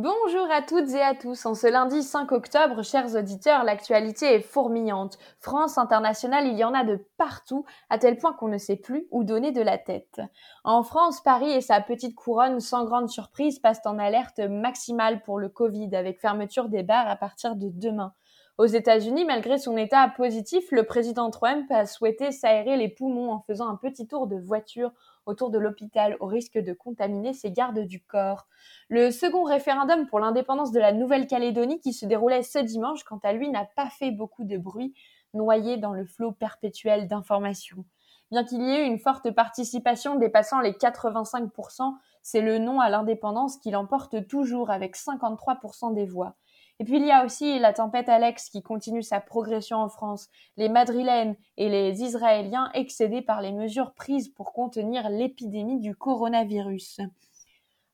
Bonjour à toutes et à tous. En ce lundi 5 octobre, chers auditeurs, l'actualité est fourmillante. France internationale, il y en a de partout, à tel point qu'on ne sait plus où donner de la tête. En France, Paris et sa petite couronne, sans grande surprise, passent en alerte maximale pour le Covid, avec fermeture des bars à partir de demain. Aux États-Unis, malgré son état positif, le président Trump a souhaité s'aérer les poumons en faisant un petit tour de voiture autour de l'hôpital au risque de contaminer ses gardes du corps. Le second référendum pour l'indépendance de la Nouvelle-Calédonie qui se déroulait ce dimanche, quant à lui, n'a pas fait beaucoup de bruit, noyé dans le flot perpétuel d'informations. Bien qu'il y ait eu une forte participation dépassant les 85%, c'est le non à l'indépendance qui l'emporte toujours avec 53% des voix. Et puis il y a aussi la tempête Alex qui continue sa progression en France, les Madrilènes et les Israéliens excédés par les mesures prises pour contenir l'épidémie du coronavirus.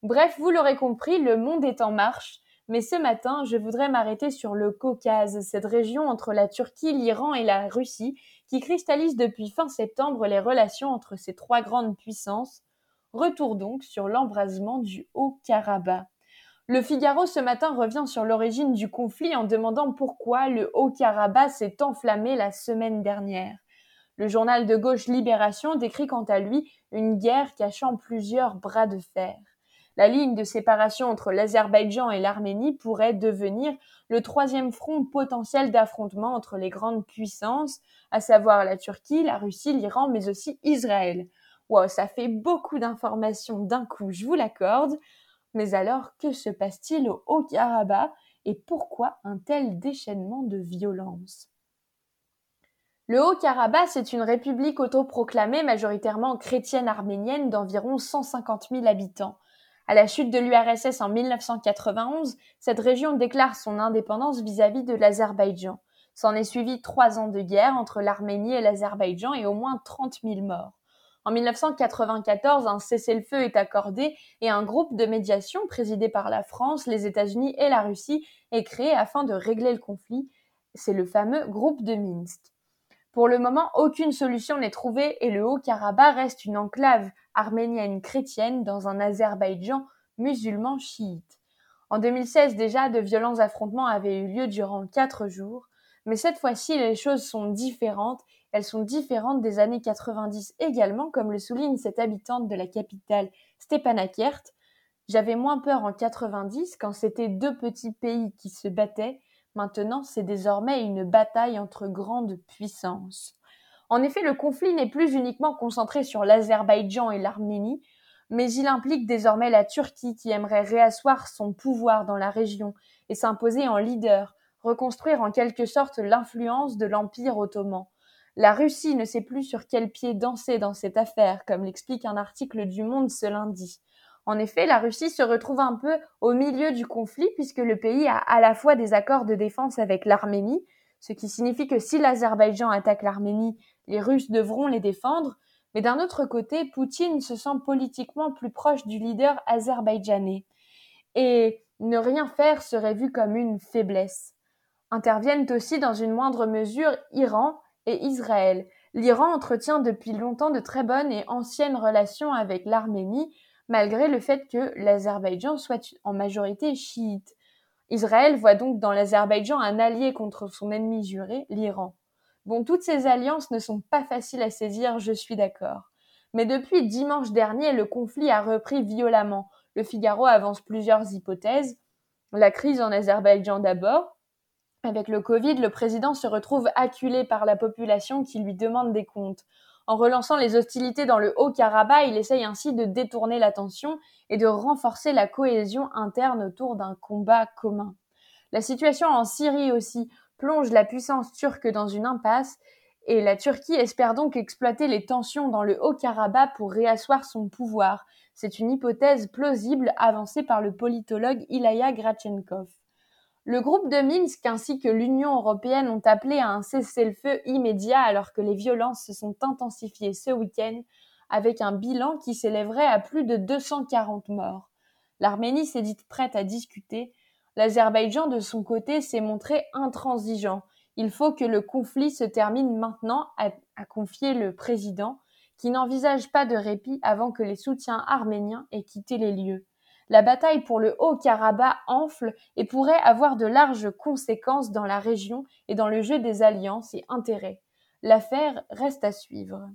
Bref, vous l'aurez compris, le monde est en marche, mais ce matin, je voudrais m'arrêter sur le Caucase, cette région entre la Turquie, l'Iran et la Russie, qui cristallise depuis fin septembre les relations entre ces trois grandes puissances. Retour donc sur l'embrasement du Haut-Karabakh. Le Figaro ce matin revient sur l'origine du conflit en demandant pourquoi le Haut-Karabakh s'est enflammé la semaine dernière. Le journal de gauche Libération décrit quant à lui une guerre cachant plusieurs bras de fer. La ligne de séparation entre l'Azerbaïdjan et l'Arménie pourrait devenir le troisième front potentiel d'affrontement entre les grandes puissances, à savoir la Turquie, la Russie, l'Iran, mais aussi Israël. Wow, ça fait beaucoup d'informations d'un coup, je vous l'accorde. Mais alors, que se passe-t-il au Haut-Karabakh et pourquoi un tel déchaînement de violence? Le Haut-Karabakh, c'est une république autoproclamée majoritairement chrétienne arménienne d'environ 150 000 habitants. À la chute de l'URSS en 1991, cette région déclare son indépendance vis-à-vis de l'Azerbaïdjan. S'en est suivi trois ans de guerre entre l'Arménie et l'Azerbaïdjan et au moins 30 000 morts. En 1994, un cessez-le-feu est accordé et un groupe de médiation présidé par la France, les États-Unis et la Russie est créé afin de régler le conflit. C'est le fameux groupe de Minsk. Pour le moment, aucune solution n'est trouvée et le Haut-Karabakh reste une enclave arménienne chrétienne dans un Azerbaïdjan musulman chiite. En 2016 déjà, de violents affrontements avaient eu lieu durant quatre jours, mais cette fois-ci les choses sont différentes elles sont différentes des années 90 également, comme le souligne cette habitante de la capitale Stepanakert. J'avais moins peur en 90 quand c'était deux petits pays qui se battaient. Maintenant, c'est désormais une bataille entre grandes puissances. En effet, le conflit n'est plus uniquement concentré sur l'Azerbaïdjan et l'Arménie, mais il implique désormais la Turquie qui aimerait réasseoir son pouvoir dans la région et s'imposer en leader, reconstruire en quelque sorte l'influence de l'Empire ottoman. La Russie ne sait plus sur quel pied danser dans cette affaire, comme l'explique un article du Monde ce lundi. En effet, la Russie se retrouve un peu au milieu du conflit puisque le pays a à la fois des accords de défense avec l'Arménie, ce qui signifie que si l'Azerbaïdjan attaque l'Arménie, les Russes devront les défendre, mais d'un autre côté, Poutine se sent politiquement plus proche du leader azerbaïdjanais. Et ne rien faire serait vu comme une faiblesse. Interviennent aussi dans une moindre mesure Iran, et Israël. L'Iran entretient depuis longtemps de très bonnes et anciennes relations avec l'Arménie, malgré le fait que l'Azerbaïdjan soit en majorité chiite. Israël voit donc dans l'Azerbaïdjan un allié contre son ennemi juré, l'Iran. Bon, toutes ces alliances ne sont pas faciles à saisir, je suis d'accord. Mais depuis dimanche dernier, le conflit a repris violemment. Le Figaro avance plusieurs hypothèses. La crise en Azerbaïdjan d'abord, avec le Covid, le président se retrouve acculé par la population qui lui demande des comptes. En relançant les hostilités dans le Haut-Karabakh, il essaye ainsi de détourner l'attention et de renforcer la cohésion interne autour d'un combat commun. La situation en Syrie aussi plonge la puissance turque dans une impasse et la Turquie espère donc exploiter les tensions dans le Haut-Karabakh pour réasseoir son pouvoir. C'est une hypothèse plausible avancée par le politologue Ilaya Grachenkov. Le groupe de Minsk ainsi que l'Union européenne ont appelé à un cessez-le-feu immédiat alors que les violences se sont intensifiées ce week-end avec un bilan qui s'élèverait à plus de 240 morts. L'Arménie s'est dite prête à discuter. L'Azerbaïdjan, de son côté, s'est montré intransigeant. Il faut que le conflit se termine maintenant, a, confié le président, qui n'envisage pas de répit avant que les soutiens arméniens aient quitté les lieux. La bataille pour le Haut-Karabakh enfle et pourrait avoir de larges conséquences dans la région et dans le jeu des alliances et intérêts. L'affaire reste à suivre.